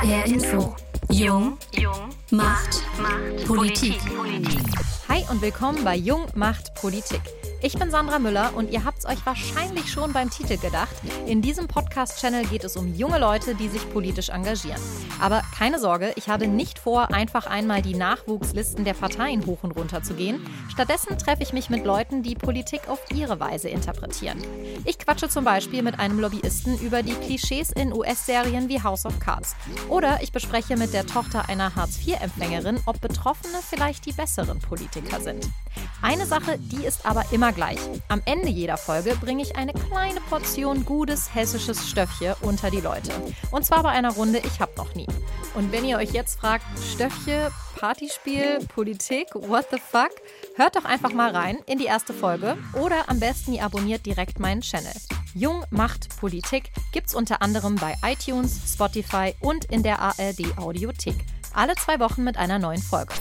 HR Info. Jung, Jung macht, macht Politik. Politik. Hi und willkommen bei Jung macht Politik. Ich bin Sandra Müller und ihr habt es euch wahrscheinlich schon beim Titel gedacht. In diesem Podcast-Channel geht es um junge Leute, die sich politisch engagieren. Aber keine Sorge, ich habe nicht vor, einfach einmal die Nachwuchslisten der Parteien hoch und runter zu gehen. Stattdessen treffe ich mich mit Leuten, die Politik auf ihre Weise interpretieren. Ich quatsche zum Beispiel mit einem Lobbyisten über die Klischees in US-Serien wie House of Cards. Oder ich bespreche mit der Tochter einer Hartz-IV-Empfängerin, ob Betroffene vielleicht die besseren Politiker sind. Eine Sache, die ist aber immer gleich. Am Ende jeder Folge bringe ich eine kleine Portion gutes hessisches Stöffje unter die Leute. Und zwar bei einer Runde Ich hab noch nie. Und wenn ihr euch jetzt fragt, Stöffje, Partyspiel, Politik, what the fuck? Hört doch einfach mal rein in die erste Folge oder am besten ihr abonniert direkt meinen Channel. Jung macht Politik gibt's unter anderem bei iTunes, Spotify und in der ARD Audiothek. Alle zwei Wochen mit einer neuen Folge.